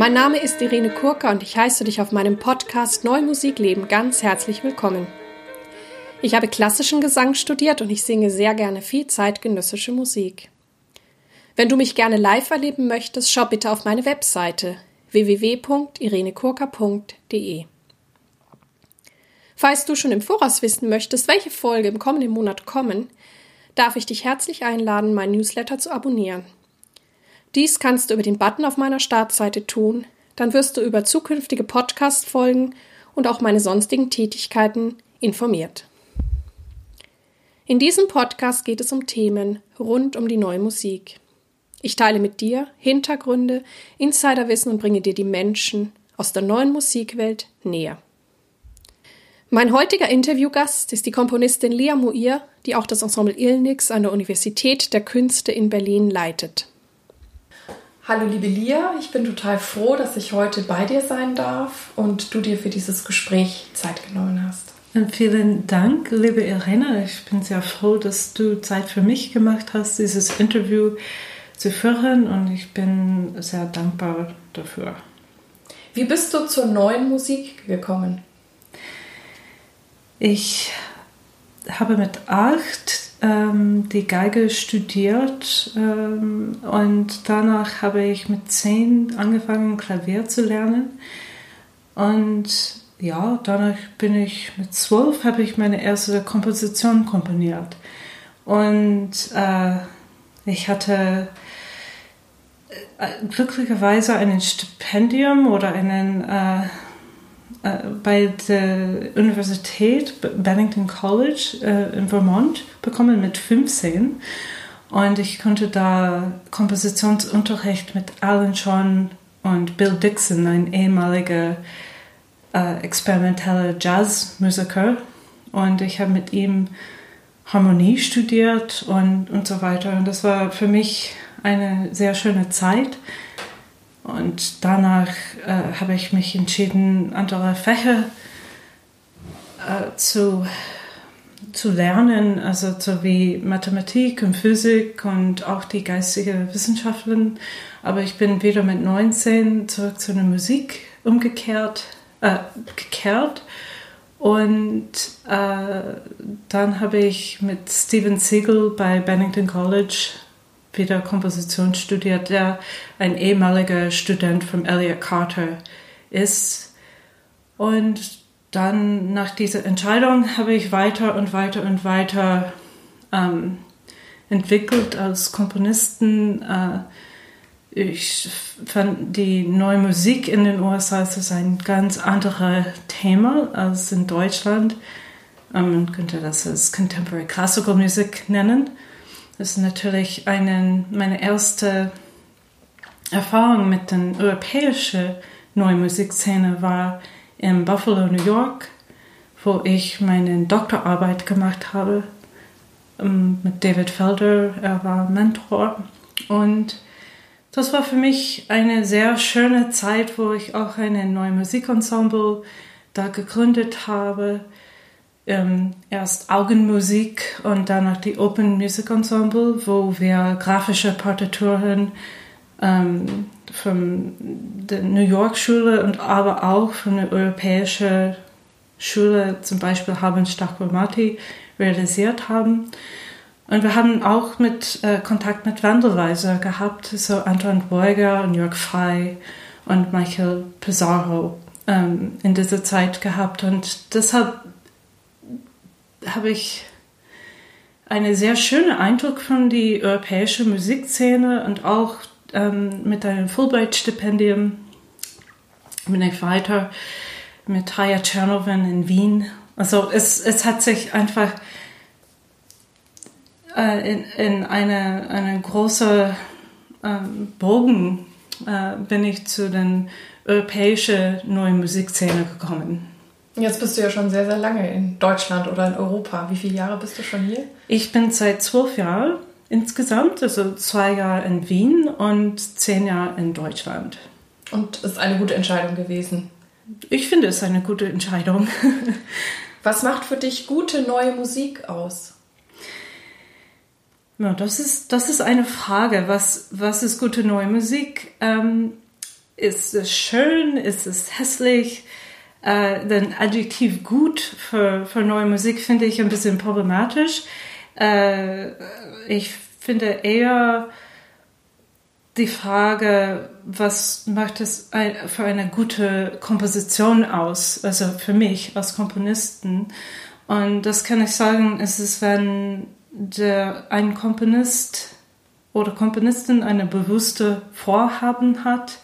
Mein Name ist Irene Kurka und ich heiße dich auf meinem Podcast Neue Musik leben ganz herzlich willkommen. Ich habe klassischen Gesang studiert und ich singe sehr gerne viel zeitgenössische Musik. Wenn du mich gerne live erleben möchtest, schau bitte auf meine Webseite www.irenekurka.de. Falls du schon im Voraus wissen möchtest, welche Folge im kommenden Monat kommen, darf ich dich herzlich einladen, mein Newsletter zu abonnieren. Dies kannst du über den Button auf meiner Startseite tun, dann wirst du über zukünftige Podcast-Folgen und auch meine sonstigen Tätigkeiten informiert. In diesem Podcast geht es um Themen rund um die neue Musik. Ich teile mit dir Hintergründe, Insiderwissen und bringe dir die Menschen aus der neuen Musikwelt näher. Mein heutiger Interviewgast ist die Komponistin Lea Muir, die auch das Ensemble Ilnix an der Universität der Künste in Berlin leitet. Hallo liebe Lea, ich bin total froh, dass ich heute bei dir sein darf und du dir für dieses Gespräch Zeit genommen hast. Vielen Dank, liebe Irene. Ich bin sehr froh, dass du Zeit für mich gemacht hast, dieses Interview zu führen und ich bin sehr dankbar dafür. Wie bist du zur neuen Musik gekommen? Ich habe mit acht ähm, die Geige studiert ähm, und danach habe ich mit zehn angefangen, Klavier zu lernen. Und ja, danach bin ich mit zwölf, habe ich meine erste Komposition komponiert. Und äh, ich hatte äh, glücklicherweise ein Stipendium oder einen äh, bei der Universität Bennington College äh, in Vermont bekommen mit 15 und ich konnte da Kompositionsunterricht mit Alan Sean und Bill Dixon, ein ehemaliger äh, experimenteller Jazzmusiker. Und ich habe mit ihm Harmonie studiert und, und so weiter. Und das war für mich eine sehr schöne Zeit und danach äh, habe ich mich entschieden, andere Fächer äh, zu, zu lernen, also so wie Mathematik und Physik und auch die geistige Wissenschaften. Aber ich bin wieder mit 19 zurück zu der Musik umgekehrt, äh, gekehrt. Und äh, dann habe ich mit Steven Siegel bei Bennington College wieder Komposition studiert, der ein ehemaliger Student von Elliot Carter ist. Und dann nach dieser Entscheidung habe ich weiter und weiter und weiter ähm, entwickelt als Komponisten. Äh, ich fand die neue Musik in den USA ist ein ganz anderes Thema als in Deutschland. Ähm, man könnte das als Contemporary Classical Music nennen. Das ist natürlich eine, meine erste Erfahrung mit der europäischen neuen Musikszene war in Buffalo, New York, wo ich meine Doktorarbeit gemacht habe ähm, mit David Felder. Er war Mentor und das war für mich eine sehr schöne Zeit, wo ich auch ein neues Musikensemble da gegründet habe ähm, erst Augenmusik und danach die Open Music Ensemble, wo wir grafische Partituren ähm, von der New York Schule und aber auch von der europäischen Schule, zum Beispiel haben Stachomati, realisiert haben. Und wir haben auch mit äh, Kontakt mit Wandelweiser gehabt, so Anton Beuger und Jörg Frey und Michael Pizarro ähm, in dieser Zeit gehabt. Und deshalb habe ich einen sehr schönen Eindruck von der europäischen Musikszene und auch ähm, mit einem Fulbright-Stipendium bin ich weiter mit Haya Czernovin in Wien. Also es, es hat sich einfach äh, in, in eine, eine große ähm, Bogen äh, bin ich zu den europäischen neuen Musikszene gekommen. Jetzt bist du ja schon sehr, sehr lange in Deutschland oder in Europa. Wie viele Jahre bist du schon hier? Ich bin seit zwölf Jahren insgesamt, also zwei Jahre in Wien und zehn Jahre in Deutschland. Und ist eine gute Entscheidung gewesen? Ich finde es eine gute Entscheidung. Was macht für dich gute neue Musik aus? Ja, das ist, das ist eine Frage. Was, was ist gute neue Musik? Ähm, ist es schön, ist es hässlich? Äh, den Adjektiv gut für, für neue Musik finde ich ein bisschen problematisch. Äh, ich finde eher die Frage, was macht es für eine gute Komposition aus, also für mich als Komponisten. Und das kann ich sagen, es ist, wenn der, ein Komponist oder Komponistin eine bewusste Vorhaben hat,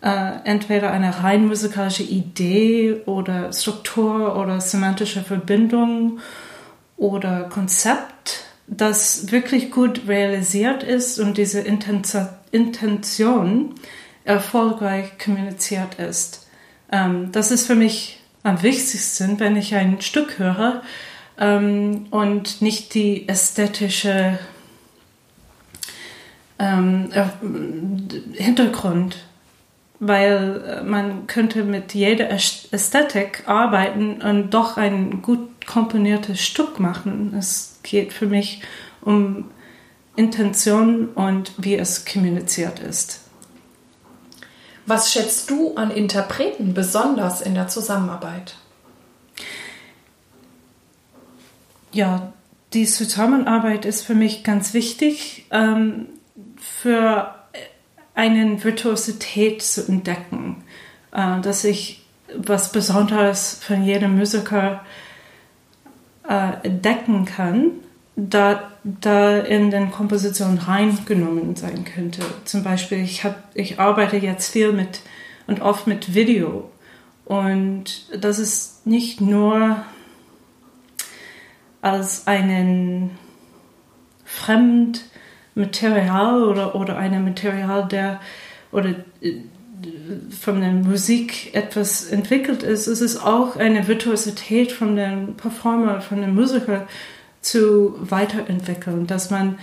äh, entweder eine rein musikalische Idee oder Struktur oder semantische Verbindung oder Konzept, das wirklich gut realisiert ist und diese Intention erfolgreich kommuniziert ist. Ähm, das ist für mich am wichtigsten, wenn ich ein Stück höre ähm, und nicht die ästhetische ähm, Hintergrund, weil äh, man könnte mit jeder Ästhetik arbeiten und doch ein gut komponiertes Stück machen. Es geht für mich um Intention und wie es kommuniziert ist. Was schätzt du an Interpreten besonders in der Zusammenarbeit? Ja, die Zusammenarbeit ist für mich ganz wichtig. Ähm, für eine Virtuosität zu entdecken, äh, dass ich was Besonderes von jedem Musiker äh, entdecken kann, da, da in den Kompositionen reingenommen sein könnte. Zum Beispiel, ich, hab, ich arbeite jetzt viel mit und oft mit Video und das ist nicht nur als einen fremd Material oder, oder einem Material, der oder äh, von der Musik etwas entwickelt ist, es ist auch eine Virtuosität von dem Performer, von dem Musiker zu weiterentwickeln, dass man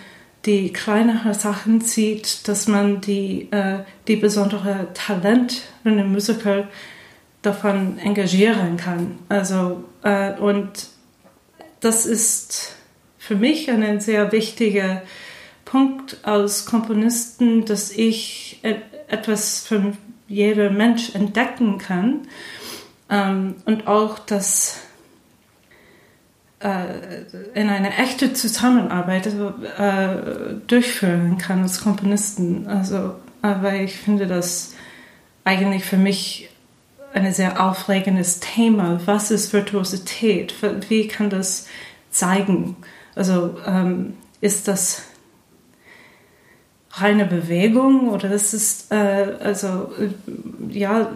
die kleineren Sachen sieht, dass man die, äh, die besondere Talent von dem Musiker davon engagieren kann. Also, äh, und das ist für mich eine sehr wichtige Punkt als Komponisten, dass ich etwas von jedem Mensch entdecken kann ähm, und auch das äh, in eine echte Zusammenarbeit äh, durchführen kann als Komponisten. Also, aber ich finde das eigentlich für mich ein sehr aufregendes Thema. Was ist Virtuosität? Wie kann das zeigen? Also ähm, ist das reine Bewegung oder das ist, äh, also, äh, ja,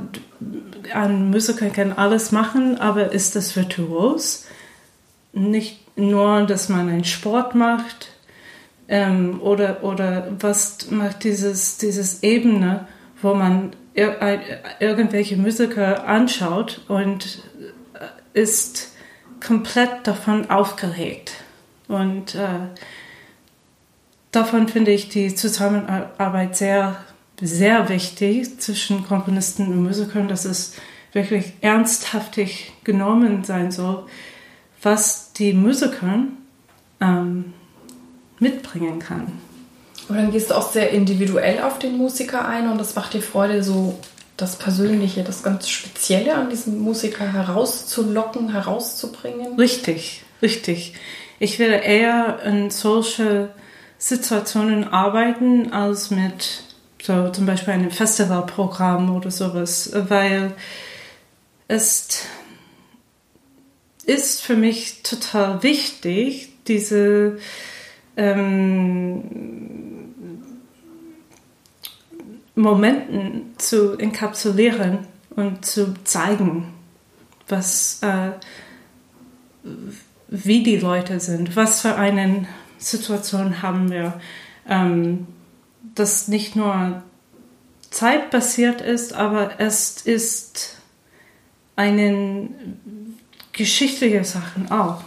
ein Musiker kann alles machen, aber ist das virtuos? Nicht nur, dass man einen Sport macht ähm, oder, oder was macht dieses, dieses Ebene, wo man ir äh, irgendwelche Musiker anschaut und äh, ist komplett davon aufgeregt. Und äh, davon finde ich die Zusammenarbeit sehr, sehr wichtig zwischen Komponisten und Musikern, dass es wirklich ernsthaftig genommen sein soll, was die Musiker ähm, mitbringen kann. Und dann gehst du auch sehr individuell auf den Musiker ein und das macht dir Freude, so das Persönliche, das ganz Spezielle an diesem Musiker herauszulocken, herauszubringen? Richtig, richtig. Ich werde eher in solche Situationen arbeiten als mit so zum Beispiel einem Festivalprogramm oder sowas, weil es ist für mich total wichtig, diese ähm, Momenten zu enkapsulieren und zu zeigen, was, äh, wie die Leute sind, was für einen Situation haben wir, ähm, das nicht nur zeitbasiert ist, aber es ist einen geschichtliche Sachen auch.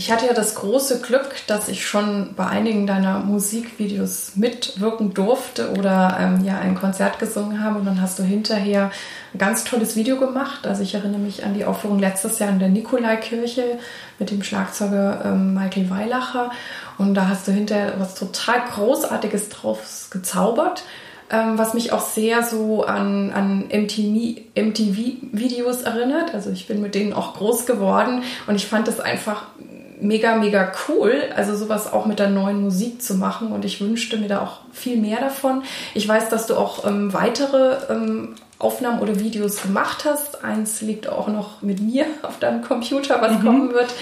Ich hatte ja das große Glück, dass ich schon bei einigen deiner Musikvideos mitwirken durfte oder ähm, ja ein Konzert gesungen habe und dann hast du hinterher ein ganz tolles Video gemacht. Also ich erinnere mich an die Aufführung letztes Jahr in der Nikolaikirche mit dem Schlagzeuger ähm, Michael Weilacher und da hast du hinterher was total Großartiges drauf gezaubert. ähm, was mich auch sehr so an, an MTV-Videos erinnert. Also ich bin mit denen auch groß geworden und ich fand das einfach mega, mega cool, also sowas auch mit der neuen Musik zu machen und ich wünschte mir da auch viel mehr davon. Ich weiß, dass du auch ähm, weitere ähm, Aufnahmen oder Videos gemacht hast. Eins liegt auch noch mit mir auf deinem Computer, was mhm. kommen wird.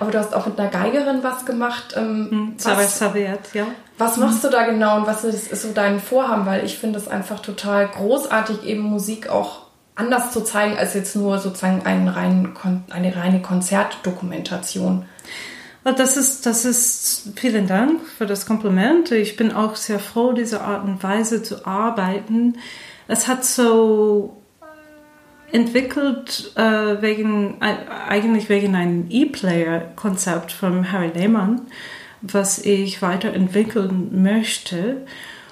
Aber du hast auch mit einer Geigerin was gemacht. Ähm, mhm, was, Saviert, ja. Was machst du da genau und was ist, ist so dein Vorhaben? Weil ich finde es einfach total großartig, eben Musik auch anders zu zeigen, als jetzt nur sozusagen einen reinen, eine reine Konzertdokumentation. Das ist, das ist, vielen Dank für das Kompliment. Ich bin auch sehr froh, diese Art und Weise zu arbeiten. Es hat so entwickelt äh, wegen, äh, eigentlich wegen einem E-Player-Konzept von Harry Lehmann, was ich weiterentwickeln möchte.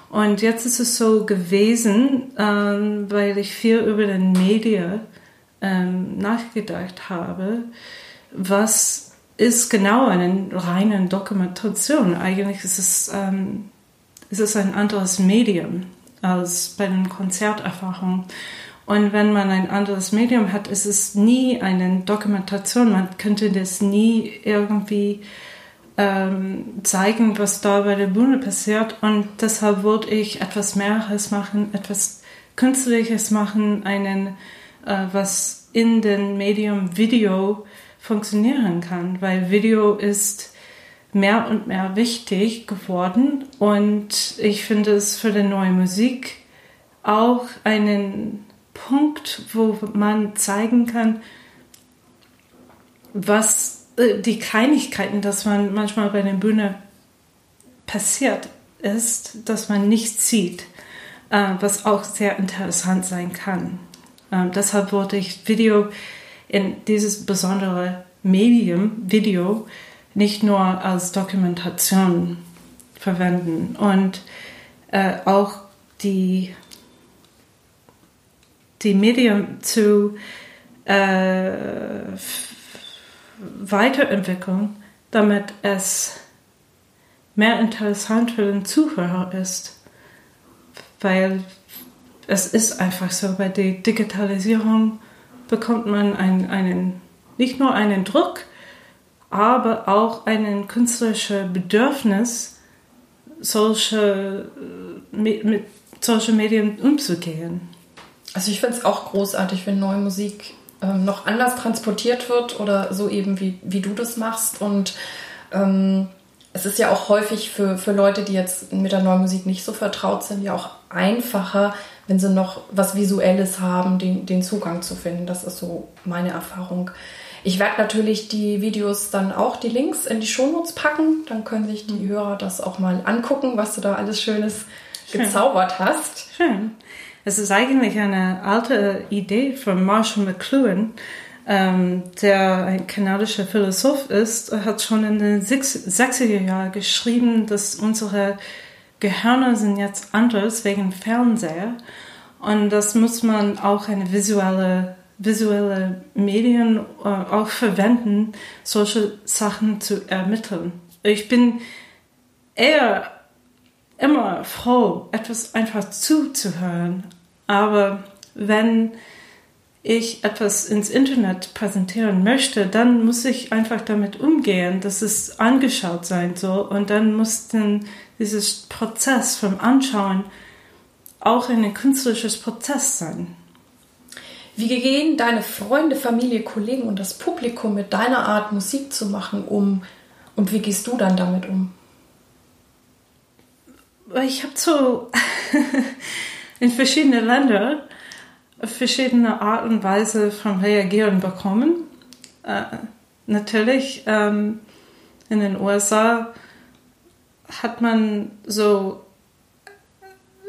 Und jetzt ist es so gewesen, ähm, weil ich viel über den Media ähm, nachgedacht habe, was ist genau eine reine Dokumentation. Eigentlich ist es, ähm, ist es ein anderes Medium als bei den Konzerterfahrungen. Und wenn man ein anderes Medium hat, ist es nie eine Dokumentation. Man könnte das nie irgendwie ähm, zeigen, was da bei der Bühne passiert. Und deshalb wollte ich etwas Mehreres machen, etwas Künstliches machen, einen, äh, was in dem Medium Video funktionieren kann, weil Video ist mehr und mehr wichtig geworden und ich finde es für die neue Musik auch einen Punkt, wo man zeigen kann, was die Kleinigkeiten, dass man manchmal bei der Bühne passiert ist, dass man nicht sieht, äh, was auch sehr interessant sein kann. Ähm, deshalb wollte ich Video in dieses besondere Medium, Video, nicht nur als Dokumentation verwenden und äh, auch die, die Medium zu äh, weiterentwickeln, damit es mehr interessant für den Zuhörer ist. Weil es ist einfach so, bei der Digitalisierung bekommt man ein, einen, nicht nur einen Druck, aber auch ein künstlerisches Bedürfnis, solche, äh, mit, mit solchen Medien umzugehen. Also ich finde es auch großartig, wenn neue Musik ähm, noch anders transportiert wird oder so eben wie, wie du das machst. Und ähm, es ist ja auch häufig für, für Leute, die jetzt mit der neuen Musik nicht so vertraut sind, ja auch einfacher, wenn sie noch was Visuelles haben, den, den Zugang zu finden. Das ist so meine Erfahrung. Ich werde natürlich die Videos dann auch die Links in die Shownotes packen. Dann können sich die mhm. Hörer das auch mal angucken, was du da alles Schönes Schön. gezaubert hast. Schön. Es ist eigentlich eine alte Idee von Marshall McLuhan, ähm, der ein kanadischer Philosoph ist, hat schon in den 60er Jahren geschrieben, dass unsere Gehirne sind jetzt anders wegen Fernseher. Und das muss man auch eine visuelle, visuelle Medien äh, auch verwenden, solche Sachen zu ermitteln. Ich bin eher immer froh, etwas einfach zuzuhören. Aber wenn ich etwas ins Internet präsentieren möchte, dann muss ich einfach damit umgehen, dass es angeschaut sein soll. Und dann muss dann dieses Prozess vom Anschauen auch ein künstlerisches Prozess sein. Wie gehen deine Freunde, Familie, Kollegen und das Publikum mit deiner Art Musik zu machen um? Und wie gehst du dann damit um? Ich habe so in verschiedenen Ländern verschiedene Art und Weise von Reagieren bekommen. Äh, natürlich ähm, in den USA hat man so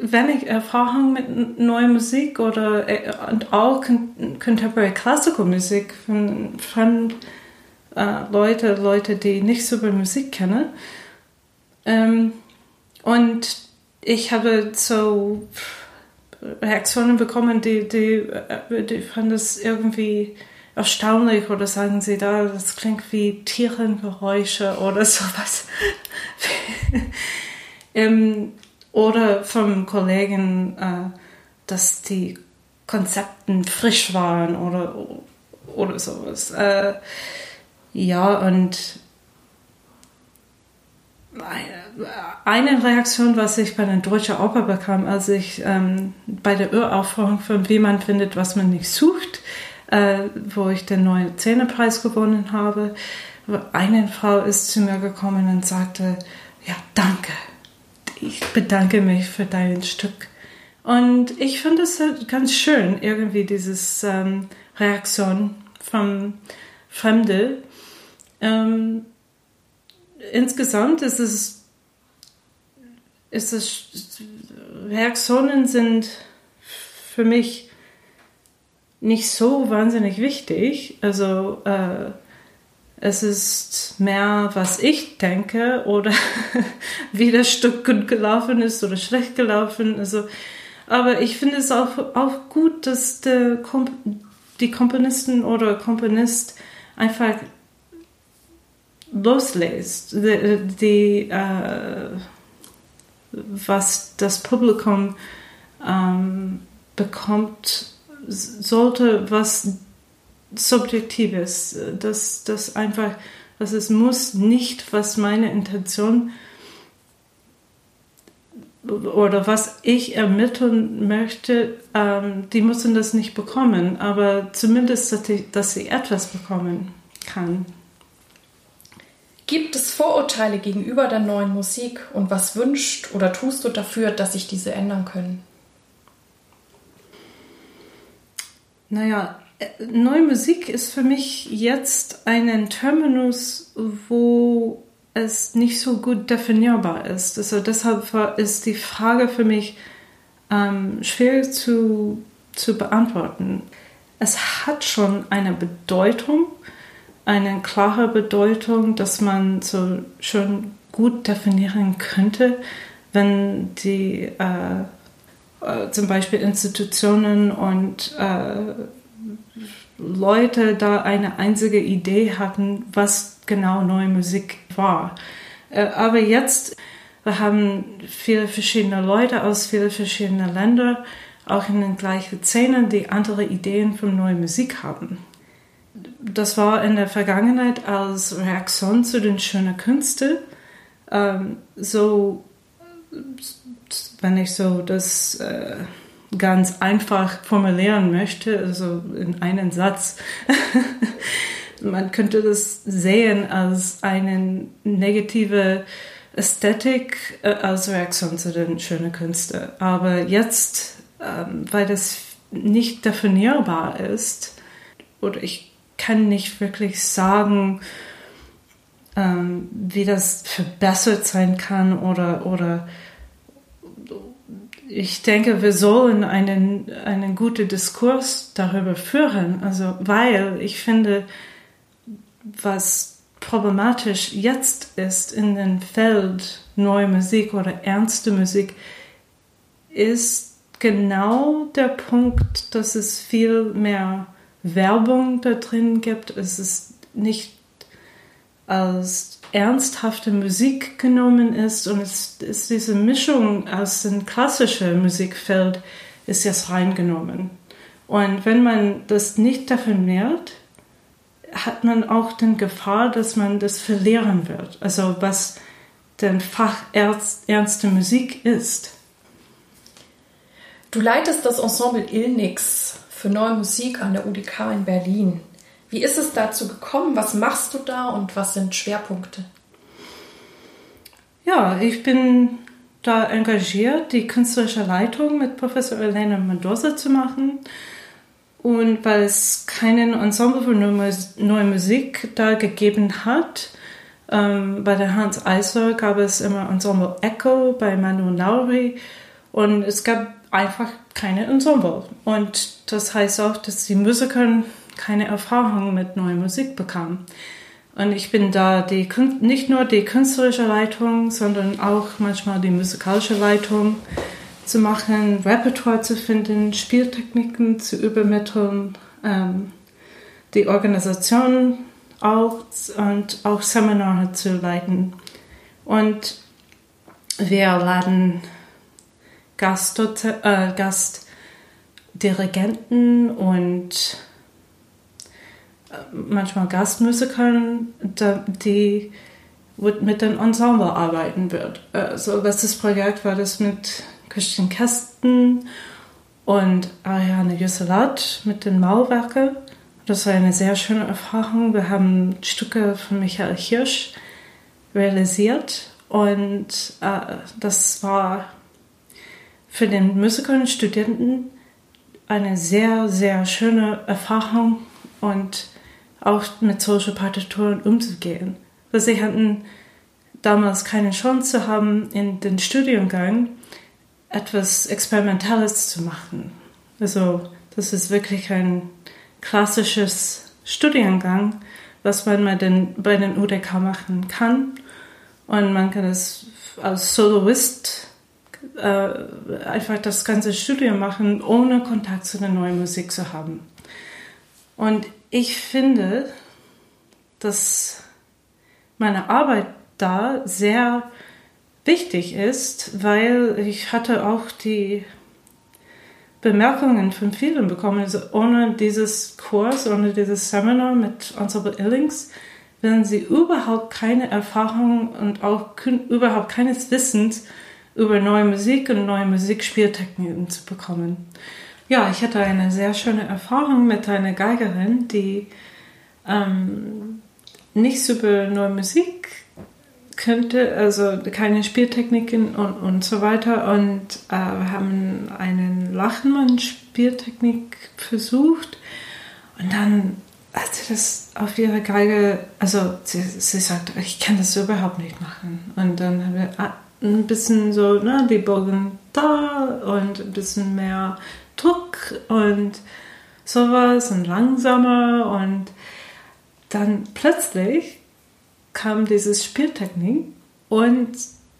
wenig Erfahrung mit neuer Musik oder äh, und auch Contemporary Classical Musik von fremd äh, Leute, Leute, die nicht so viel Musik kennen. Ähm, und ich habe so Reaktionen bekommen, die, die, äh, die fanden es irgendwie erstaunlich oder sagen sie da, das klingt wie Tierengeräusche oder sowas. ähm, oder vom Kollegen, äh, dass die Konzepten frisch waren oder, oder sowas. Äh, ja, und eine Reaktion, was ich bei der Deutschen Oper bekam, als ich ähm, bei der Uraufführung von Wie man findet, was man nicht sucht, äh, wo ich den neuen Zähnepreis gewonnen habe, eine Frau ist zu mir gekommen und sagte, ja, danke, ich bedanke mich für dein Stück. Und ich finde es halt ganz schön, irgendwie dieses ähm, Reaktion von Fremde. Ähm, insgesamt ist es, ist es, Reaktionen sind für mich nicht so wahnsinnig wichtig. Also äh, es ist mehr, was ich denke oder wie das Stück gut gelaufen ist oder schlecht gelaufen. Also, aber ich finde es auch, auch gut, dass Komp die Komponisten oder Komponist einfach loslässt, die, die äh, was das Publikum ähm, bekommt, sollte was Subjektives, dass das einfach, dass es muss nicht, was meine Intention oder was ich ermitteln möchte, ähm, die müssen das nicht bekommen, aber zumindest, dass, die, dass sie etwas bekommen kann. Gibt es Vorurteile gegenüber der neuen Musik und was wünscht oder tust du dafür, dass sich diese ändern können? Naja, Neue Musik ist für mich jetzt ein Terminus, wo es nicht so gut definierbar ist. Also deshalb ist die Frage für mich ähm, schwer zu, zu beantworten. Es hat schon eine Bedeutung, eine klare Bedeutung, dass man so schon gut definieren könnte, wenn die äh, äh, zum Beispiel Institutionen und äh, Leute da eine einzige Idee hatten, was genau neue Musik war. Äh, aber jetzt, wir haben viele verschiedene Leute aus vielen verschiedenen Ländern, auch in den gleichen Szenen, die andere Ideen von neuer Musik haben. Das war in der Vergangenheit als Reaktion zu den schönen Künsten ähm, so, wenn ich so das äh, ganz einfach formulieren möchte, also in einen Satz, man könnte das sehen als eine negative Ästhetik äh, als Reaktion zu den schönen Künsten. Aber jetzt, ähm, weil das nicht definierbar ist, oder ich kann nicht wirklich sagen, ähm, wie das verbessert sein kann oder, oder ich denke, wir sollen einen, einen guten Diskurs darüber führen. Also, weil ich finde, was problematisch jetzt ist in dem Feld neue Musik oder ernste Musik, ist genau der Punkt, dass es viel mehr Werbung da drin gibt. Es ist nicht als ernsthafte Musik genommen ist und es ist diese Mischung aus dem klassischen Musikfeld ist jetzt reingenommen. Und wenn man das nicht definiert, hat man auch die Gefahr, dass man das verlieren wird. Also was denn fachernste Musik ist. Du leitest das Ensemble Ilnix für neue Musik an der UDK in Berlin. Wie ist es dazu gekommen? Was machst du da und was sind Schwerpunkte? Ja, ich bin da engagiert, die künstlerische Leitung mit Professor Elena Mendoza zu machen. Und weil es keinen Ensemble für neue Musik da gegeben hat, ähm, bei der Hans Eisler gab es immer Ensemble Echo bei Manu Nauri und es gab einfach keine Ensemble. Und das heißt auch, dass die Musiker keine Erfahrung mit neuer Musik bekamen. Und ich bin da die, nicht nur die künstlerische Leitung, sondern auch manchmal die musikalische Leitung zu machen, Repertoire zu finden, Spieltechniken zu übermitteln, ähm, die Organisation auch und auch Seminare zu leiten. Und wir laden Gastdoze äh, Gastdirigenten und äh, manchmal Gastmusikern, die mit dem Ensemble arbeiten wird. Also letztes Projekt war das mit Christian Kästen und Ariane Jusselat mit den Mauerwerken. Das war eine sehr schöne Erfahrung. Wir haben Stücke von Michael Hirsch realisiert und äh, das war für den Musiker und Studenten eine sehr, sehr schöne Erfahrung und auch mit solchen Partituren umzugehen. Weil sie hatten damals keine Chance zu haben, in den Studiengang etwas Experimentelles zu machen. Also das ist wirklich ein klassisches Studiengang, was man bei den, bei den UDK machen kann. Und man kann es als Soloist äh, einfach das ganze Studium machen, ohne Kontakt zu der neuen Musik zu haben. Und ich finde, dass meine Arbeit da sehr wichtig ist, weil ich hatte auch die Bemerkungen von vielen bekommen, also ohne dieses Kurs, ohne dieses Seminar mit Ensemble Illings, werden sie überhaupt keine Erfahrung und auch überhaupt keines Wissens über neue Musik und neue Musikspieltechniken zu bekommen. Ja, ich hatte eine sehr schöne Erfahrung mit einer Geigerin, die ähm, nichts über neue Musik könnte, also keine Spieltechniken und, und so weiter. Und äh, wir haben einen Lachenmann-Spieltechnik versucht. Und dann hat sie das auf ihre Geige, also sie, sie sagt, ich kann das überhaupt nicht machen. Und dann haben wir ah, ein bisschen so, ne, die Bogen da und ein bisschen mehr Druck und sowas und langsamer und dann plötzlich kam dieses Spieltechnik und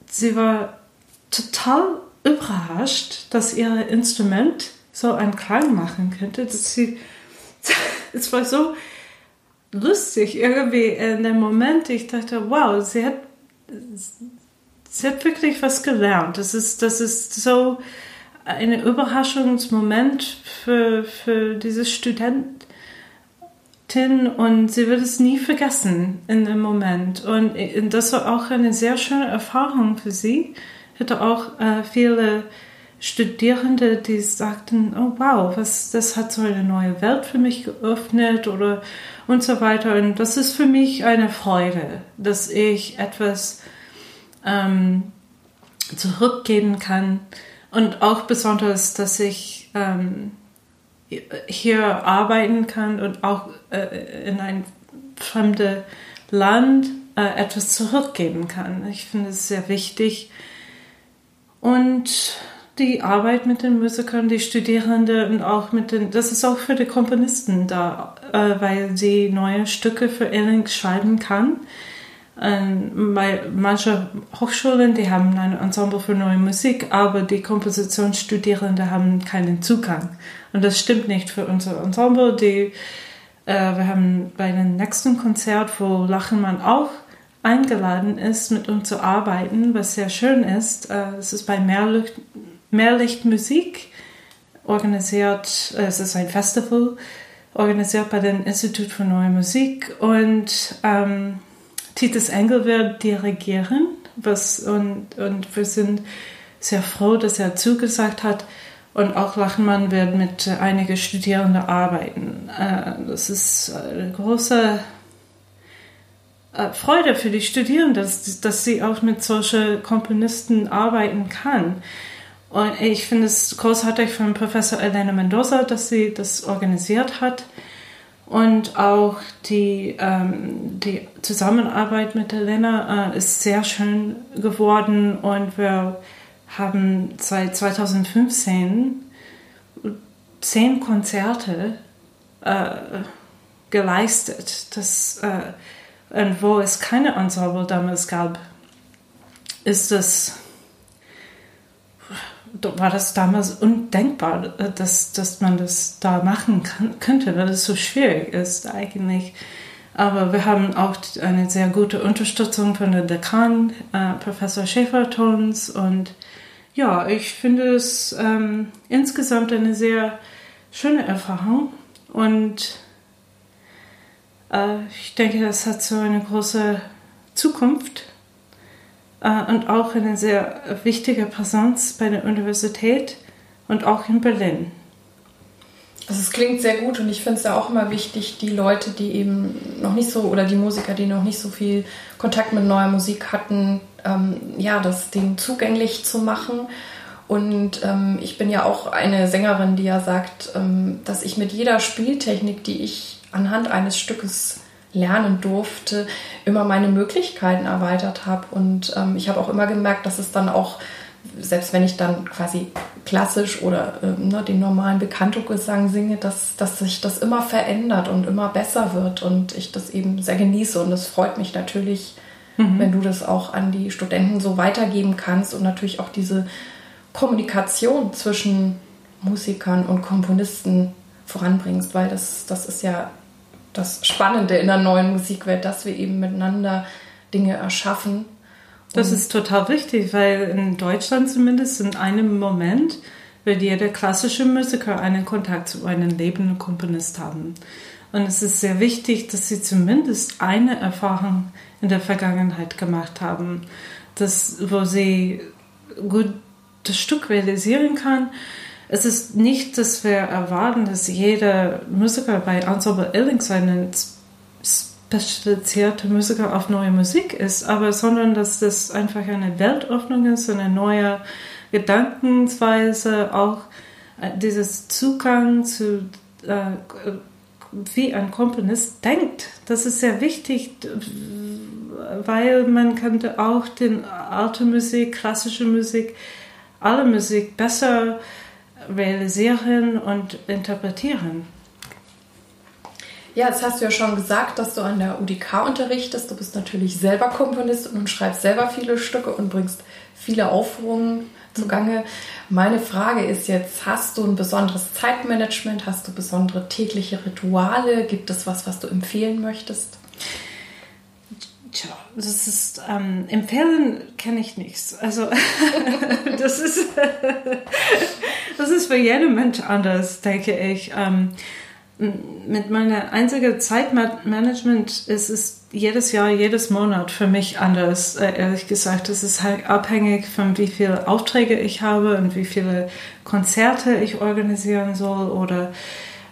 sie war total überrascht, dass ihr Instrument so einen Klang machen könnte, dass sie, es war so lustig irgendwie in dem Moment. Ich dachte, wow, sie hat, sie hat wirklich was gelernt. Das ist, das ist so ein Überraschungsmoment für, für diese Student, Tin und sie wird es nie vergessen in dem Moment. Und das war auch eine sehr schöne Erfahrung für sie. Ich hatte auch äh, viele Studierende, die sagten, oh wow, was, das hat so eine neue Welt für mich geöffnet oder und so weiter. Und das ist für mich eine Freude, dass ich etwas ähm, zurückgeben kann und auch besonders, dass ich ähm, hier arbeiten kann und auch äh, in ein fremdes Land äh, etwas zurückgeben kann. Ich finde es sehr wichtig. Und die Arbeit mit den Musikern, die Studierenden und auch mit den, das ist auch für die Komponisten da, äh, weil sie neue Stücke für Elling schreiben kann. Ähm, bei manchen Hochschulen, die haben ein Ensemble für neue Musik, aber die Kompositionsstudierenden haben keinen Zugang. Und das stimmt nicht für unser Ensemble. Die, äh, wir haben bei dem nächsten Konzert, wo Lachenmann auch eingeladen ist, mit uns zu arbeiten, was sehr schön ist. Äh, es ist bei Mehrlicht, Mehrlicht organisiert, äh, es ist ein Festival organisiert bei dem Institut für Neue Musik und ähm, Titus Engel wird dirigieren was, und, und wir sind sehr froh, dass er zugesagt hat. Und auch Lachenmann wird mit einigen Studierenden arbeiten. Äh, das ist eine große äh, Freude für die Studierenden, dass, dass sie auch mit solchen Komponisten arbeiten kann. Und ich finde es großartig von Professor Elena Mendoza, dass sie das organisiert hat. Und auch die, ähm, die Zusammenarbeit mit Elena äh, ist sehr schön geworden und wir haben seit 2015 zehn Konzerte äh, geleistet. Das, äh, und wo es keine Ensemble damals gab, ist das war das damals undenkbar, dass, dass man das da machen kann, könnte, weil es so schwierig ist eigentlich. Aber wir haben auch eine sehr gute Unterstützung von der Dekan, äh, Professor Schäfer-Tons. Und Ja, ich finde es ähm, insgesamt eine sehr schöne Erfahrung. Und äh, ich denke, das hat so eine große Zukunft. äh, und auch eine sehr wichtige Präsenz bei der Universität und auch in Berlin. Also es klingt sehr gut und ich finde es ja auch immer wichtig, die Leute, die eben noch nicht so oder die Musiker, die noch nicht so viel Kontakt mit neuer Musik hatten, ähm, ja, das denen zugänglich zu machen. Und ähm, ich bin ja auch eine Sängerin, die ja sagt, ähm, dass ich mit jeder Spieltechnik, die ich anhand eines Stückes lernen durfte, immer meine Möglichkeiten erweitert habe. Und ähm, ich habe auch immer gemerkt, dass es dann auch, selbst wenn ich dann quasi klassisch oder äh, ne, den normalen Bekannto-Gesang singe, dass, dass sich das immer verändert und immer besser wird und ich das eben sehr genieße. Und es freut mich natürlich, mhm. wenn du das auch an die Studenten so weitergeben kannst und natürlich auch diese Kommunikation zwischen Musikern und Komponisten voranbringst, weil das, das ist ja das Spannende in der neuen Musikwelt, dass wir eben miteinander Dinge erschaffen. Das ist total wichtig, weil in Deutschland zumindest in einem Moment wird jeder klassische Musiker einen Kontakt zu einem lebenden Komponist haben. Und es ist sehr wichtig, dass sie zumindest eine Erfahrung in der Vergangenheit gemacht haben, das, wo sie gut das Stück realisieren kann es ist nicht, dass wir erwarten, dass jeder Musiker bei Ensemble Illings ein spezialisierter Musiker auf neue Musik ist, aber sondern dass das einfach eine Weltöffnung ist, eine neue Gedankensweise, auch äh, dieses Zugang zu, äh, wie ein Komponist denkt. Das ist sehr wichtig, weil man könnte auch den alte Musik, klassische Musik, alle Musik besser realisieren und interpretieren. Ja, jetzt hast du ja schon gesagt, dass du an der UDK unterrichtest. Du bist natürlich selber Komponist und schreibst selber viele Stücke und bringst viele Aufführungen zugange. Meine Frage ist jetzt, hast du ein besonderes Zeitmanagement? Hast du besondere tägliche Rituale? Gibt es was, was du empfehlen möchtest? Tja, das ist, ähm, empfehlen kenne ich nichts. Also, das ist, das ist für jeden Mensch anders, denke ich. Ähm, mit meiner einzigen Zeitmanagement ist es jedes Jahr, jedes Monat für mich anders, äh, ehrlich gesagt. Es ist halt abhängig von wie viele Aufträge ich habe und wie viele Konzerte ich organisieren soll oder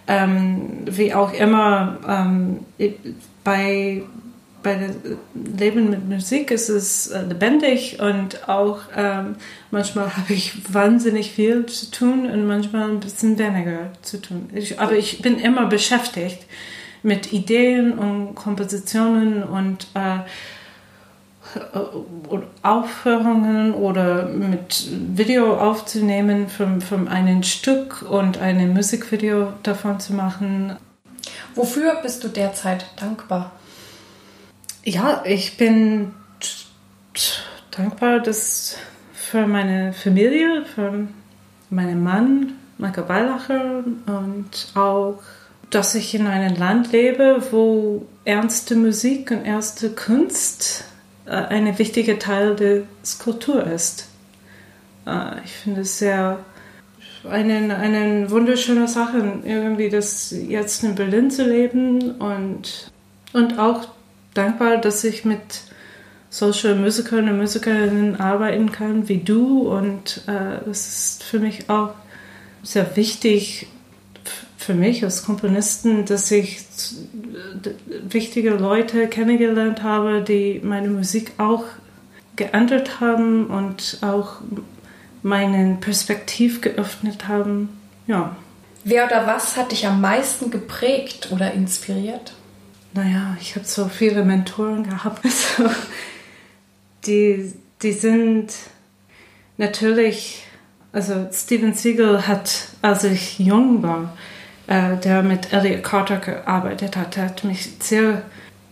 ähm, wie auch immer ähm, bei bei dem Leben mit Musik ist es äh, lebendig und auch ähm, manchmal habe ich wahnsinnig viel zu tun und manchmal ein bisschen weniger zu tun. Ich, aber ich bin immer beschäftigt mit Ideen und Kompositionen und äh, Aufführungen oder mit Video aufzunehmen von, von einem Stück und ein Musikvideo davon zu machen. Wofür bist du derzeit dankbar? Ja, ich bin dankbar, dass für meine Familie, für meinen Mann, Michael Weilacher und auch, dass ich in einem Land lebe, wo ernste Musik und ernste Kunst äh, ein wichtiger Teil der Kultur ist. Äh, ich finde es sehr eine, eine wunderschöne Sache, irgendwie das jetzt in Berlin zu leben und, und auch dankbar, dass ich mit solchen Musikern und Musikerinnen arbeiten kann wie du und äh, das ist für mich auch sehr wichtig für mich als Komponisten, dass ich wichtige Leute kennengelernt habe, die meine Musik auch geändert haben und auch meinen Perspektiv geöffnet haben. Ja. Wer oder was hat dich am meisten geprägt oder inspiriert? Naja, ich habe so viele Mentoren gehabt. Also, die, die sind natürlich, also Steven Siegel hat, als ich jung war, äh, der mit Elliot Carter gearbeitet hat, hat mich sehr,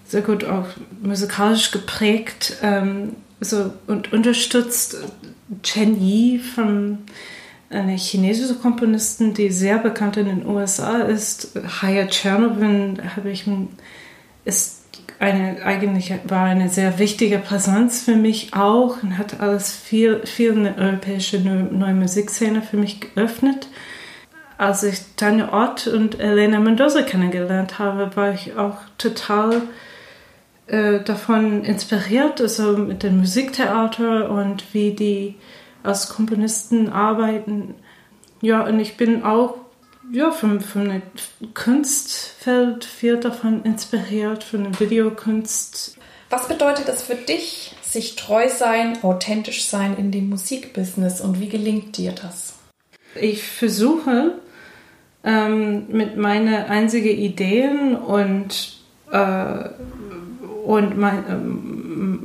sehr gut auch musikalisch geprägt ähm, so, und unterstützt. Chen Yi von einer chinesischen Komponistin, die sehr bekannt in den USA ist. Haya Chernovin habe ich ist eine, eigentlich war eine sehr wichtige Präsenz für mich auch und hat alles viel, viel eine europäische neue Musikszene für mich geöffnet. Als ich Tanja Ott und Elena Mendoza kennengelernt habe, war ich auch total äh, davon inspiriert, also mit dem Musiktheater und wie die als Komponisten arbeiten. Ja, und ich bin auch ja, vom, vom Kunstfeld viel davon inspiriert, von der Videokunst. Was bedeutet es für dich, sich treu sein, authentisch sein in dem Musikbusiness und wie gelingt dir das? Ich versuche ähm, mit meinen einzigen Ideen und, äh, und mein, äh,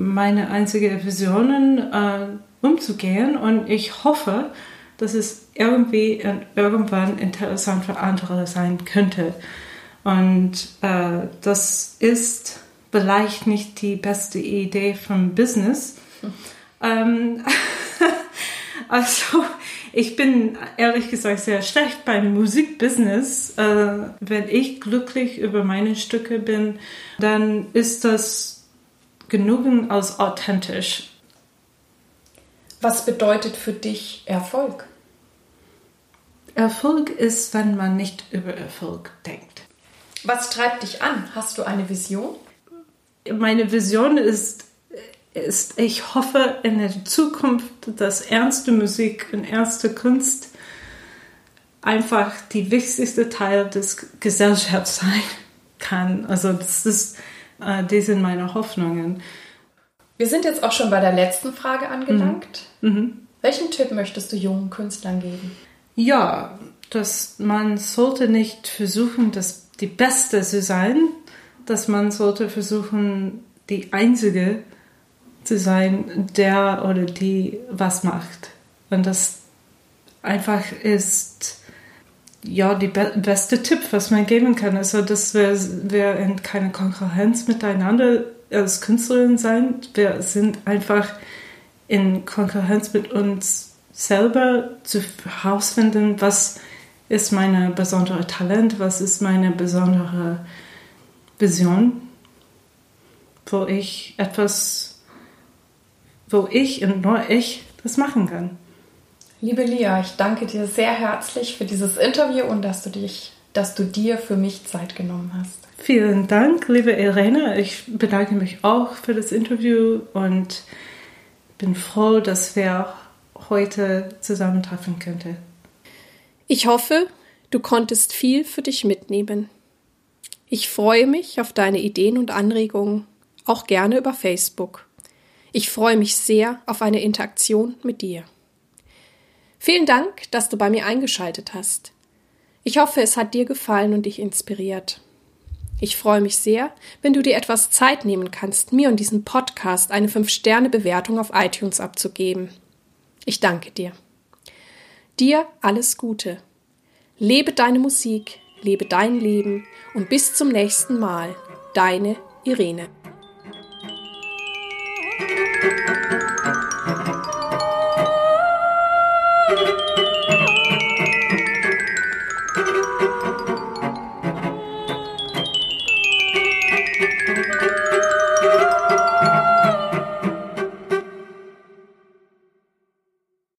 meine einzigen Visionen äh, umzugehen und ich hoffe, dass es irgendwie irgendwann interessant für andere sein könnte. Und äh, das ist vielleicht nicht die beste Idee vom Business. Ähm, also ich bin ehrlich gesagt sehr schlecht beim Musikbusiness. Äh, wenn ich glücklich über meine Stücke bin, dann ist das genug als authentisch. Was bedeutet für dich Erfolg? Erfolg ist, wenn man nicht über Erfolg denkt. Was treibt dich an? Hast du eine Vision? Meine Vision ist, ist ich hoffe in der Zukunft, dass ernste Musik und ernste Kunst einfach die wichtigste Teil des Gesellschafts sein kann. Also das ist, äh, die sind meine Hoffnungen. Wir sind jetzt auch schon bei der letzten Frage angelangt. Mhm. Mhm. Welchen Tipp möchtest du jungen Künstlern geben? Ja, dass man sollte nicht versuchen, das die Beste zu sein, dass man sollte versuchen, die Einzige zu sein, der oder die was macht. Und das einfach ist ja die be beste Tipp, was man geben kann. Also, dass wir, wir in keine Konkurrenz miteinander als Künstlerin sein. Wir sind einfach in Konkurrenz mit uns selber zu herausfinden, was ist mein besondere Talent, was ist meine besondere Vision, wo ich etwas, wo ich und nur ich das machen kann. Liebe Lia, ich danke dir sehr herzlich für dieses Interview und dass du dich, dass du dir für mich Zeit genommen hast. Vielen Dank, liebe Irene. Ich bedanke mich auch für das Interview und bin froh, dass wir heute zusammentreffen könnten. Ich hoffe, du konntest viel für dich mitnehmen. Ich freue mich auf deine Ideen und Anregungen, auch gerne über Facebook. Ich freue mich sehr auf eine Interaktion mit dir. Vielen Dank, dass du bei mir eingeschaltet hast. Ich hoffe, es hat dir gefallen und dich inspiriert. Ich freue mich sehr, wenn du dir etwas Zeit nehmen kannst, mir und diesem Podcast eine 5-Sterne-Bewertung auf iTunes abzugeben. Ich danke dir. Dir alles Gute. Lebe deine Musik, lebe dein Leben und bis zum nächsten Mal. Deine Irene.